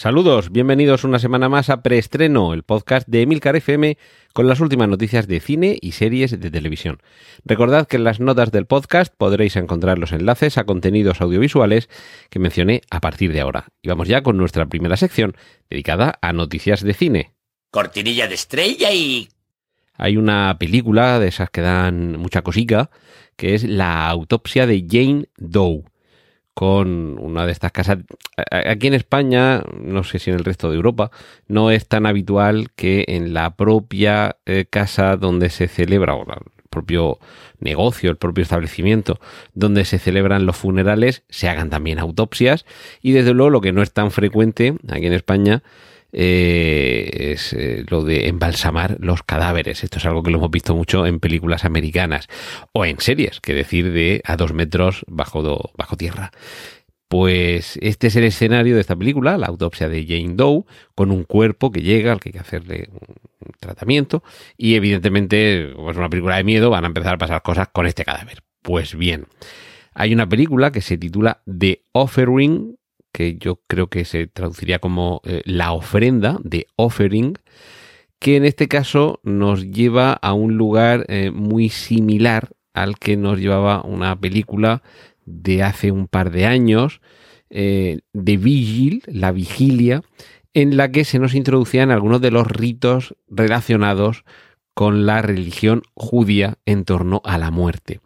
Saludos, bienvenidos una semana más a Preestreno, el podcast de Emilcar FM con las últimas noticias de cine y series de televisión. Recordad que en las notas del podcast podréis encontrar los enlaces a contenidos audiovisuales que mencioné a partir de ahora. Y vamos ya con nuestra primera sección dedicada a noticias de cine. Cortinilla de estrella y... Hay una película de esas que dan mucha cosica, que es La autopsia de Jane Doe con una de estas casas. Aquí en España, no sé si en el resto de Europa, no es tan habitual que en la propia eh, casa donde se celebra, o el propio negocio, el propio establecimiento donde se celebran los funerales, se hagan también autopsias. Y desde luego lo que no es tan frecuente aquí en España eh, es eh, lo de embalsamar los cadáveres. Esto es algo que lo hemos visto mucho en películas americanas o en series, que decir de a dos metros bajo, bajo tierra. Pues este es el escenario de esta película, la autopsia de Jane Doe, con un cuerpo que llega al que hay que hacerle un tratamiento y evidentemente, como es una película de miedo, van a empezar a pasar cosas con este cadáver. Pues bien, hay una película que se titula The Offering, que yo creo que se traduciría como eh, la ofrenda de offering, que en este caso nos lleva a un lugar eh, muy similar al que nos llevaba una película de hace un par de años, eh, de Vigil, la vigilia, en la que se nos introducían algunos de los ritos relacionados con la religión judía en torno a la muerte.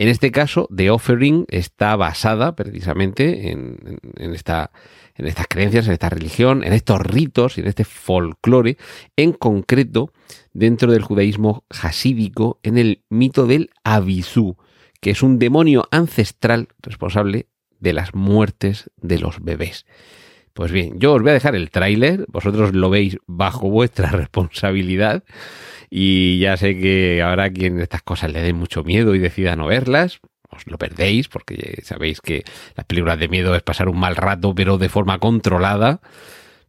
En este caso, The Offering está basada precisamente en, esta, en estas creencias, en esta religión, en estos ritos, en este folclore, en concreto dentro del judaísmo hasídico, en el mito del Abisu, que es un demonio ancestral responsable de las muertes de los bebés. Pues bien, yo os voy a dejar el tráiler, vosotros lo veis bajo vuestra responsabilidad y ya sé que ahora quien estas cosas le den mucho miedo y decida no verlas, os lo perdéis, porque sabéis que las películas de miedo es pasar un mal rato, pero de forma controlada,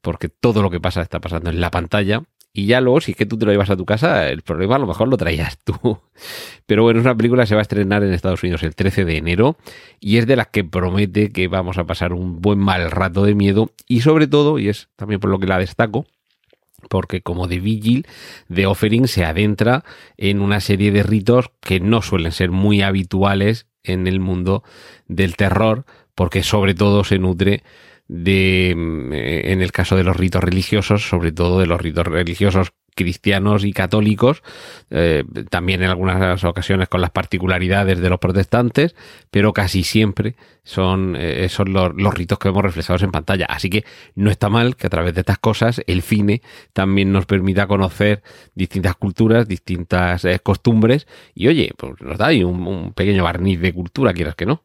porque todo lo que pasa está pasando en la pantalla. Y ya luego, si es que tú te lo llevas a tu casa, el problema a lo mejor lo traías tú. Pero bueno, es una película que se va a estrenar en Estados Unidos el 13 de enero y es de las que promete que vamos a pasar un buen mal rato de miedo y sobre todo, y es también por lo que la destaco, porque como de Vigil, The Offering se adentra en una serie de ritos que no suelen ser muy habituales en el mundo del terror, porque sobre todo se nutre de, mm, en el caso de los ritos religiosos, sobre todo de los ritos religiosos cristianos y católicos, eh, también en algunas ocasiones con las particularidades de los protestantes, pero casi siempre son eh, esos los, ritos que vemos reflejados en pantalla. Así que no está mal que a través de estas cosas el cine también nos permita conocer distintas culturas, distintas eh, costumbres y oye, pues nos da ahí un, un pequeño barniz de cultura, quieras que no.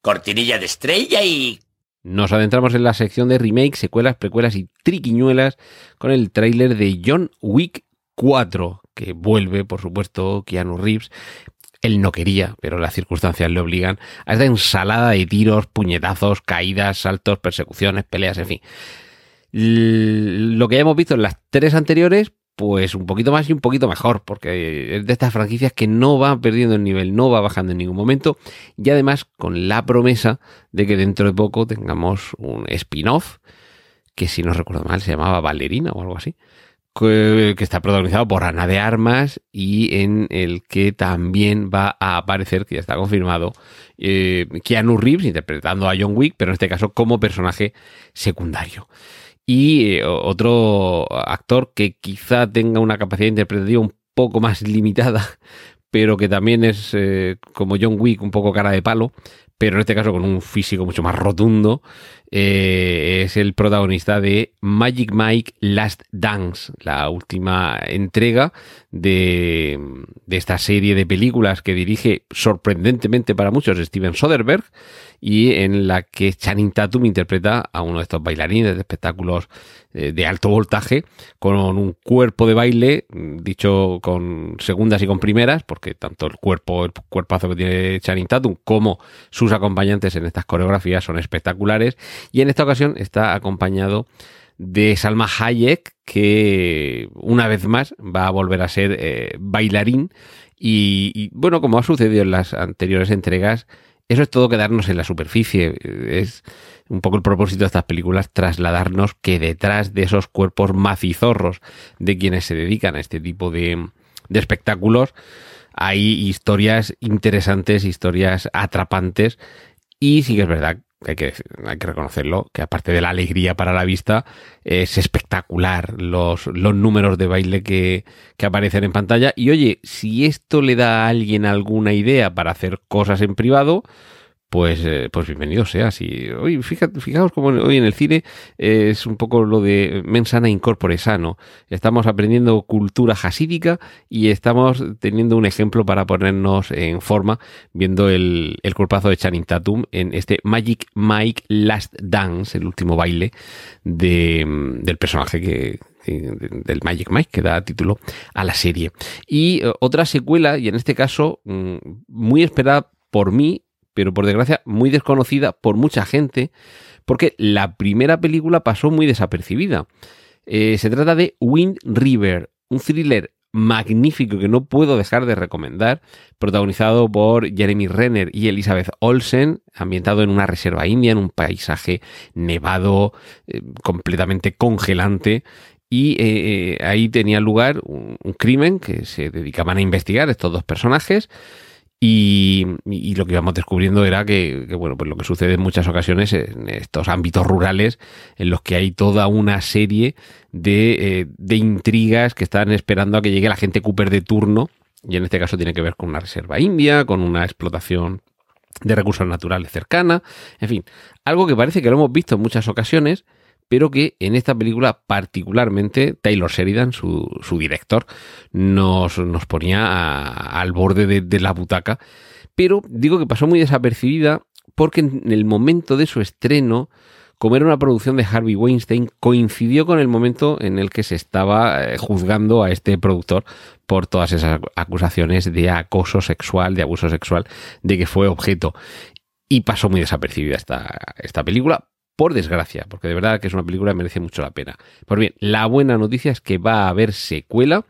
Cortinilla de estrella y nos adentramos en la sección de remakes, secuelas, precuelas y triquiñuelas con el tráiler de John Wick 4, que vuelve, por supuesto, Keanu Reeves. Él no quería, pero las circunstancias le obligan a esta ensalada de tiros, puñetazos, caídas, saltos, persecuciones, peleas, en fin. Lo que ya hemos visto en las tres anteriores, pues un poquito más y un poquito mejor, porque es de estas franquicias que no va perdiendo el nivel, no va bajando en ningún momento, y además con la promesa de que dentro de poco tengamos un spin-off, que si no recuerdo mal se llamaba Valerina o algo así, que, está protagonizado por Ana de Armas y en el que también va a aparecer, que ya está confirmado, eh, Keanu Reeves interpretando a John Wick, pero en este caso como personaje secundario y eh, otro actor que quizá tenga una capacidad interpretativa un poco más limitada, pero que también es eh, como John Wick un poco cara de palo, pero en este caso con un físico mucho más rotundo, eh, es el protagonista de Magic Mike Last Dance, la última entrega de, de, esta serie de películas que dirige sorprendentemente para muchos Steven Soderbergh y en la que Channing Tatum interpreta a uno de estos bailarines de espectáculos eh, de alto voltaje con un cuerpo de baile, dicho con segundas y con primeras, porque tanto el cuerpo, el cuerpazo que tiene Channing Tatum como sus acompañantes en estas coreografías son espectaculares y en esta ocasión está acompañado de Salma Hayek, que una vez más va a volver a ser eh, bailarín. Y, bueno, como ha sucedido en las anteriores entregas, eso es todo quedarnos en la superficie. Es un poco el propósito de estas películas, trasladarnos que detrás de esos cuerpos macizorros de quienes se dedican a este tipo de, de espectáculos, hay historias interesantes, historias atrapantes. Y sí que es verdad hay que, hay que reconocerlo, que aparte de la alegría para la vista, es espectacular los, los números de baile que, que aparecen en pantalla. Y oye, si esto le da a alguien alguna idea para hacer cosas en privado, pues, eh, pues bienvenido sea. Si, hoy, fíjate, fijaos como hoy en el cine es un poco lo de mensana incorpore sano. Estamos aprendiendo cultura hasídica y estamos teniendo un ejemplo para ponernos en forma viendo el, el cuerpazo de Channing Tatum en este Magic Mike Last Dance, el último baile de, del personaje que, del Magic Mike que da título a la serie. Y uh, otra secuela, y en este caso mm, muy esperada por mí pero por desgracia muy desconocida por mucha gente, porque la primera película pasó muy desapercibida. Eh, se trata de Wind River, un thriller magnífico que no puedo dejar de recomendar, protagonizado por Jeremy Renner y Elizabeth Olsen, ambientado en una reserva india, en un paisaje nevado, eh, completamente congelante, y eh, ahí tenía lugar un, crimen que se dedicaban a investigar estos dos personajes. Y, lo que íbamos descubriendo era que, que, bueno, pues lo que sucede en muchas ocasiones en estos ámbitos rurales, en los que hay toda una serie de, eh, de intrigas que están esperando a que llegue la gente Cooper de turno, y en este caso tiene que ver con una reserva india, con una explotación de recursos naturales cercana, en fin, algo que parece que lo hemos visto en muchas ocasiones, pero que en esta película particularmente Taylor Sheridan, su, director, nos, nos ponía al borde de, de la butaca. Pero digo que pasó muy desapercibida porque en el momento de su estreno, como era una producción de Harvey Weinstein, coincidió con el momento en el que se estaba eh, juzgando a este productor por todas esas acusaciones de acoso sexual, de abuso sexual, de que fue objeto. Y pasó muy desapercibida esta, esta película, por desgracia, porque de verdad que es una película que merece mucho la pena. Pues bien, la buena noticia es que va a haber secuela.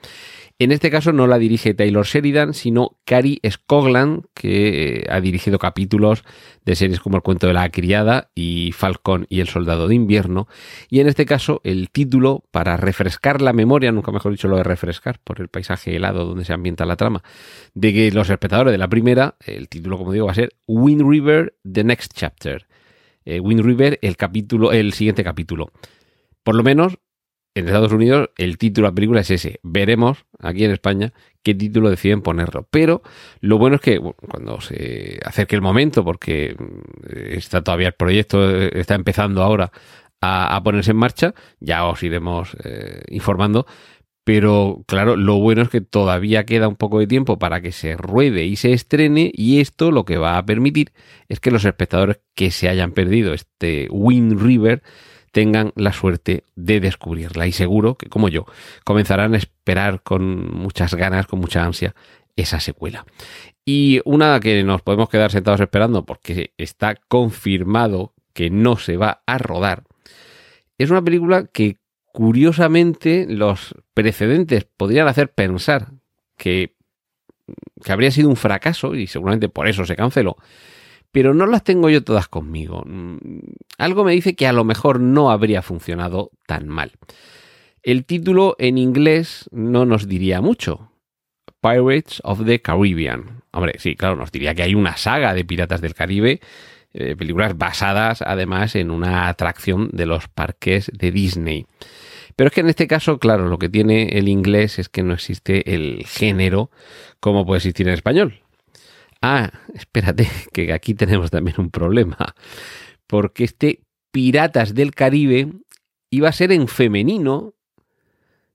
En este caso no la dirige Taylor Sheridan, sino Cary Scogland, que eh, ha dirigido capítulos de series como El cuento de la criada y Falcón y el soldado de invierno. Y en este caso el título, para refrescar la memoria, nunca mejor dicho lo de refrescar, por el paisaje helado donde se ambienta la trama, de que los espectadores de la primera, el título como digo va a ser Wind River, The Next Chapter eh, Wind River el capítulo, el siguiente capítulo. Por lo menos en Estados Unidos el título de la película es ese. Veremos aquí en España qué título deciden ponerlo. Pero lo bueno es que bueno, cuando se acerque el momento, porque mm, está todavía el proyecto, eh, está empezando ahora a, ponerse en marcha, ya os iremos eh, informando. Pero claro, lo bueno es que todavía queda un poco de tiempo para que se ruede y se estrene y esto lo que va a permitir es que los espectadores que se hayan perdido este Wind River tengan la suerte de descubrirla y seguro que como yo comenzarán a esperar con muchas ganas, con mucha ansia esa secuela. Y una que nos podemos quedar sentados esperando porque está confirmado que no se va a rodar, es una película que curiosamente los precedentes podrían hacer pensar que, habría sido un fracaso y seguramente por eso se canceló, pero no las tengo yo todas conmigo. Algo me dice que a lo mejor no habría funcionado tan mal. El título en inglés no nos diría mucho. Pirates of the Caribbean. Hombre, sí, claro, nos diría que hay una saga de Piratas del Caribe, eh, películas basadas además en una atracción de los parques de Disney. Pero es que en este caso, claro, lo que tiene el inglés es que no existe el género como puede existir en español. Ah, espérate, que aquí tenemos también un problema. Porque este Piratas del Caribe iba a ser en femenino,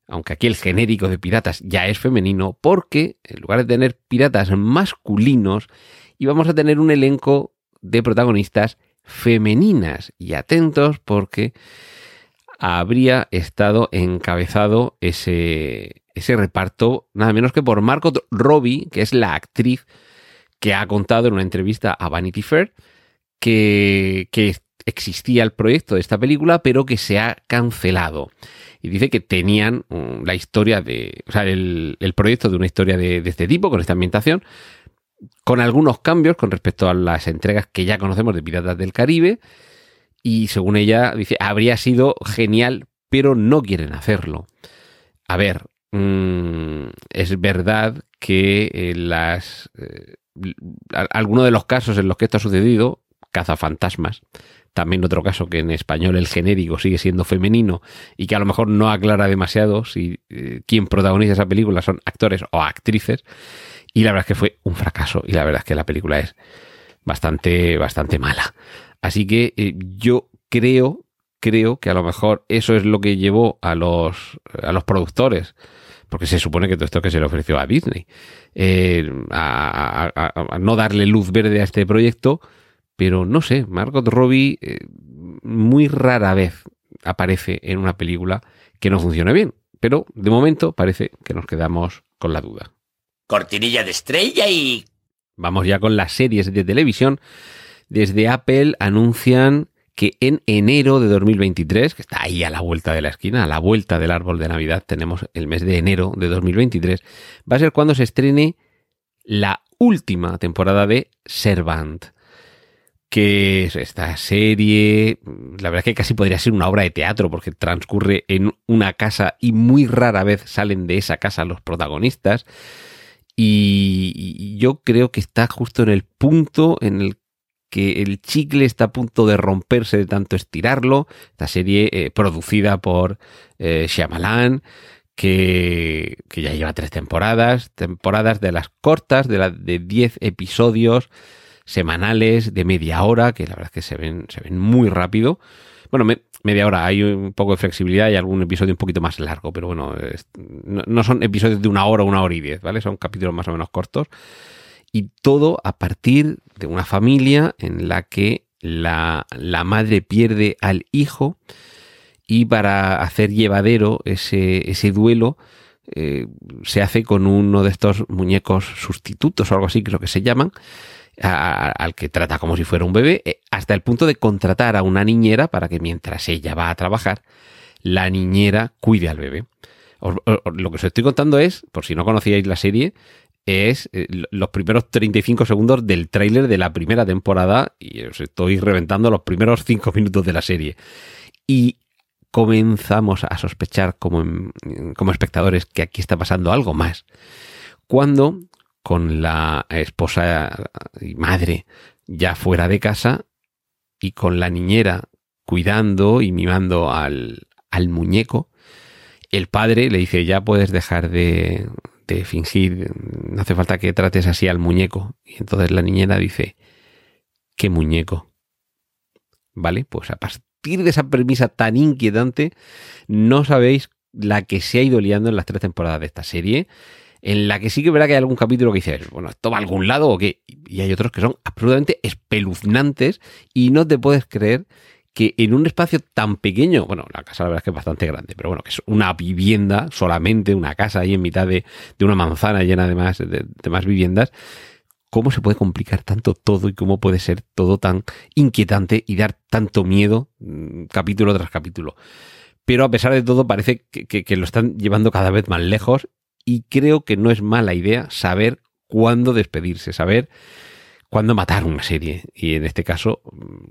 aunque aquí el genérico de piratas ya es femenino, porque en lugar de tener piratas masculinos, íbamos a tener un elenco de protagonistas femeninas. Y atentos porque habría estado encabezado ese, ese reparto, nada menos que por Margot Robbie, que es la actriz que ha contado en una entrevista a Vanity Fair que, que existía el proyecto de esta película, pero que se ha cancelado. Y dice que tenían mm, la historia de, o sea, el, el proyecto de una historia de, de, este tipo, con esta ambientación, con algunos cambios con respecto a las entregas que ya conocemos de Piratas del Caribe. Y según ella, dice, habría sido genial, pero no quieren hacerlo. A ver, mmm, es verdad que eh, las eh, algunos de los casos en los que esto ha sucedido, cazafantasmas, también otro caso que en español el genérico sigue siendo femenino y que a lo mejor no aclara demasiado si eh, quien protagoniza esa película son actores o actrices. Y la verdad es que fue un fracaso y la verdad es que la película es bastante, bastante mala. Así que eh, yo creo, creo que a lo mejor eso es lo que llevó a los, a los productores porque se supone que todo esto que se le ofreció a Disney, eh, a, a, a, no darle luz verde a este proyecto, pero no sé, Margot Robbie eh, muy rara vez aparece en una película que no funcione bien, pero de momento parece que nos quedamos con la duda. Cortinilla de estrella y... Vamos ya con las series de televisión. Desde Apple anuncian que en enero de 2023, que está ahí a la vuelta de la esquina, a la vuelta del árbol de Navidad, tenemos el mes de enero de 2023, va a ser cuando se estrene la última temporada de Servant que es esta serie, la verdad es que casi podría ser una obra de teatro porque transcurre en una casa y muy rara vez salen de esa casa los protagonistas. Y yo creo que está justo en el punto en el que el chicle está a punto de romperse de tanto estirarlo. Esta serie eh, producida por eh, Shyamalan, que, que, ya lleva tres temporadas, temporadas de las cortas, de las de 10 episodios semanales de media hora, que la verdad es que se ven, se ven muy rápido. Bueno, me, media hora, hay un poco de flexibilidad y algún episodio un poquito más largo, pero bueno, no, no, son episodios de una hora, una hora y diez, ¿vale? Son capítulos más o menos cortos. Y todo a partir de una familia en la que la, la madre pierde al hijo y para hacer llevadero ese, ese duelo, eh, se hace con uno de estos muñecos sustitutos o algo así, creo que se llaman, al que trata como si fuera un bebé, eh, hasta el punto de contratar a una niñera para que mientras ella va a trabajar, la niñera cuide al bebé. Lo que os estoy contando es, por si no conocíais la serie, es eh, los primeros 35 segundos del tráiler de la primera temporada y os estoy reventando los primeros 5 minutos de la serie. Y comenzamos a sospechar como, como espectadores que aquí está pasando algo más. Cuando con la esposa y madre ya fuera de casa y con la niñera cuidando y mimando al, al muñeco, el padre le dice, ya puedes dejar de, fingir, no hace falta que trates así al muñeco. Y entonces la niñera dice, ¿qué muñeco? ¿Vale? Pues a partir de esa premisa tan inquietante, no sabéis la que se ha ido liando en las tres temporadas de esta serie en la que sí que verá que hay algún capítulo que dices, bueno, ¿esto va a algún lado o qué? Y hay otros que son absolutamente espeluznantes y no te puedes creer que en un espacio tan pequeño, bueno, la casa la verdad es que es bastante grande, pero bueno, que es una vivienda solamente, una casa ahí en mitad de, de una manzana llena de más, de, más viviendas, cómo se puede complicar tanto todo y cómo puede ser todo tan inquietante y dar tanto miedo mm, capítulo tras capítulo. Pero a pesar de todo parece que, que lo están llevando cada vez más lejos y creo que no es mala idea saber cuándo despedirse, saber cuándo matar una serie. Y en este caso,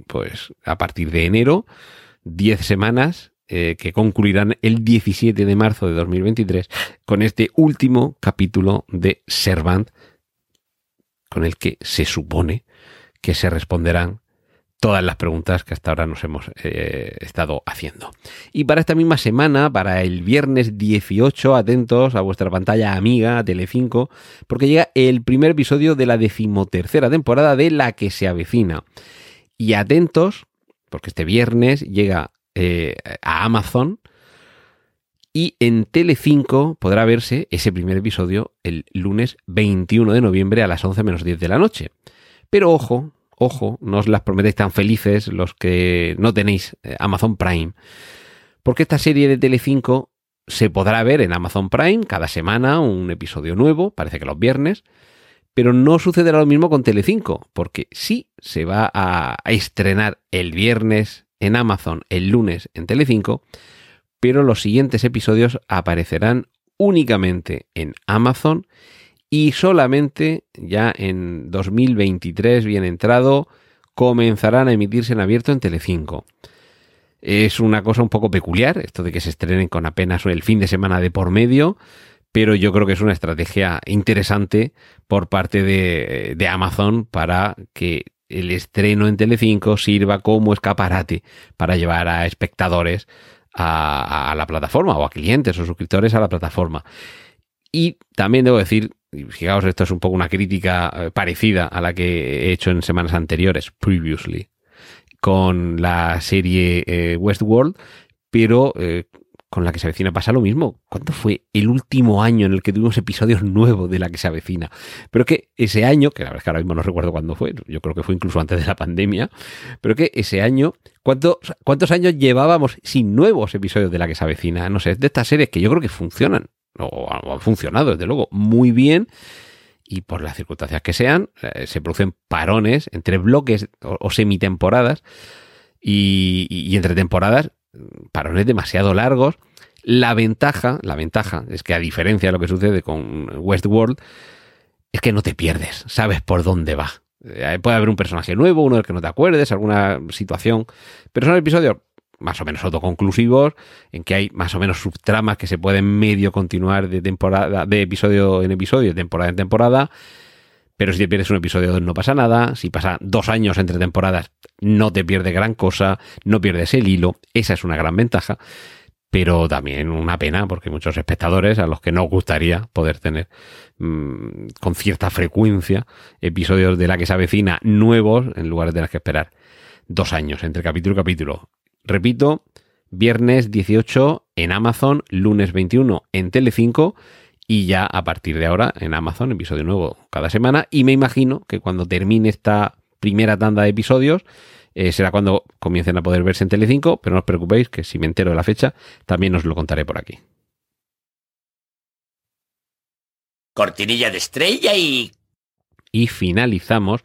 pues a partir de enero, 10 semanas eh, que concluirán el 17 de marzo de 2023 con este último capítulo de Servant, con el que se supone que se responderán todas las preguntas que hasta ahora nos hemos eh, estado haciendo. Y para esta misma semana, para el viernes 18, atentos a vuestra pantalla amiga, Telecinco, porque llega el primer episodio de la decimotercera temporada de La que se avecina. Y atentos, porque este viernes llega eh, a Amazon y en Telecinco podrá verse ese primer episodio el lunes 21 de noviembre a las 11 menos 10 de la noche. Pero ojo, ojo, no os las prometéis tan felices los que no tenéis eh, Amazon Prime. Porque esta serie de Telecinco se podrá ver en Amazon Prime cada semana, un episodio nuevo, parece que los viernes, pero no sucederá lo mismo con Telecinco, porque sí se va a estrenar el viernes en Amazon, el lunes en Telecinco, pero los siguientes episodios aparecerán únicamente en Amazon y solamente ya en 2023, bien entrado, comenzarán a emitirse en abierto en Telecinco. Es una cosa un poco peculiar esto de que se estrenen con apenas el fin de semana de por medio, pero yo creo que es una estrategia interesante por parte de, Amazon para que el estreno en Telecinco sirva como escaparate para llevar a espectadores a, a, la plataforma o a clientes o suscriptores a la plataforma. Y también debo decir y fijaos, esto es un poco una crítica eh, parecida a la que he hecho en semanas anteriores, previously, con la serie eh, Westworld, pero eh, con la que se avecina pasa lo mismo. ¿Cuándo fue el último año en el que tuvimos episodios nuevos de la que se avecina? Pero que ese año, que la verdad es que ahora mismo no recuerdo cuándo fue, yo creo que fue incluso antes de la pandemia, pero que ese año, ¿cuántos, cuántos años llevábamos sin nuevos episodios de la que se avecina? No sé, de estas series que yo creo que funcionan o, han funcionado, desde luego, muy bien y por las circunstancias que sean, eh, se producen parones entre bloques o, semitemporadas y, y, entre temporadas, parones demasiado largos. La ventaja, la ventaja es que a diferencia de lo que sucede con Westworld, es que no te pierdes, sabes por dónde va. Eh, puede haber un personaje nuevo, uno del que no te acuerdes, alguna situación, pero son episodios más o menos autoconclusivos, en que hay más o menos subtramas que se pueden medio continuar de temporada, de episodio en episodio, temporada en temporada. Pero si te pierdes un episodio no pasa nada. Si pasa dos años entre temporadas, no te pierdes gran cosa, no pierdes el hilo. Esa es una gran ventaja. Pero también una pena, porque hay muchos espectadores a los que no gustaría poder tener mmm, con cierta frecuencia episodios de la que se avecina nuevos en lugar de tener que esperar dos años entre capítulo y capítulo. Repito, viernes 18 en Amazon, lunes 21 en Telecinco y ya a partir de ahora en Amazon, episodio nuevo cada semana. Y me imagino que cuando termine esta primera tanda de episodios, eh, será cuando comiencen a poder verse en Telecinco, pero no os preocupéis que si me entero de la fecha, también os lo contaré por aquí. Cortinilla de estrella y... Y finalizamos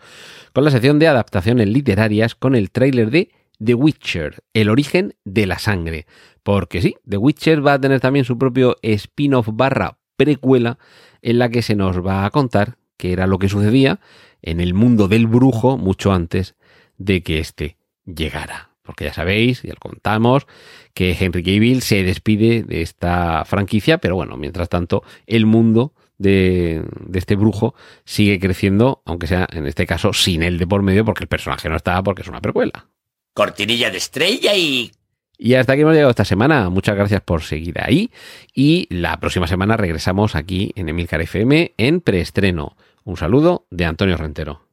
con la sección de adaptaciones literarias con el tráiler de The Witcher, el origen de la sangre. Porque sí, The Witcher va a tener también su propio spin-off barra precuela en la que se nos va a contar qué era lo que sucedía en el mundo del brujo mucho antes de que éste llegara. Porque ya sabéis, ya lo contamos, que Henry Cavill se despide de esta franquicia, pero bueno, mientras tanto, el mundo de, de, este brujo sigue creciendo, aunque sea en este caso sin él de por medio, porque el personaje no está, porque es una precuela cortinilla de estrella y... Y hasta aquí hemos llegado esta semana. Muchas gracias por seguir ahí. Y la próxima semana regresamos aquí en Emilcar FM en preestreno. Un saludo de Antonio Rentero.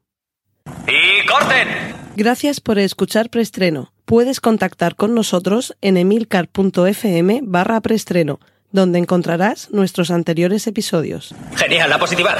¡Y corten! Gracias por escuchar preestreno. Puedes contactar con nosotros en emilcar.fm barra preestreno, donde encontrarás nuestros anteriores episodios. Genial, la positiva.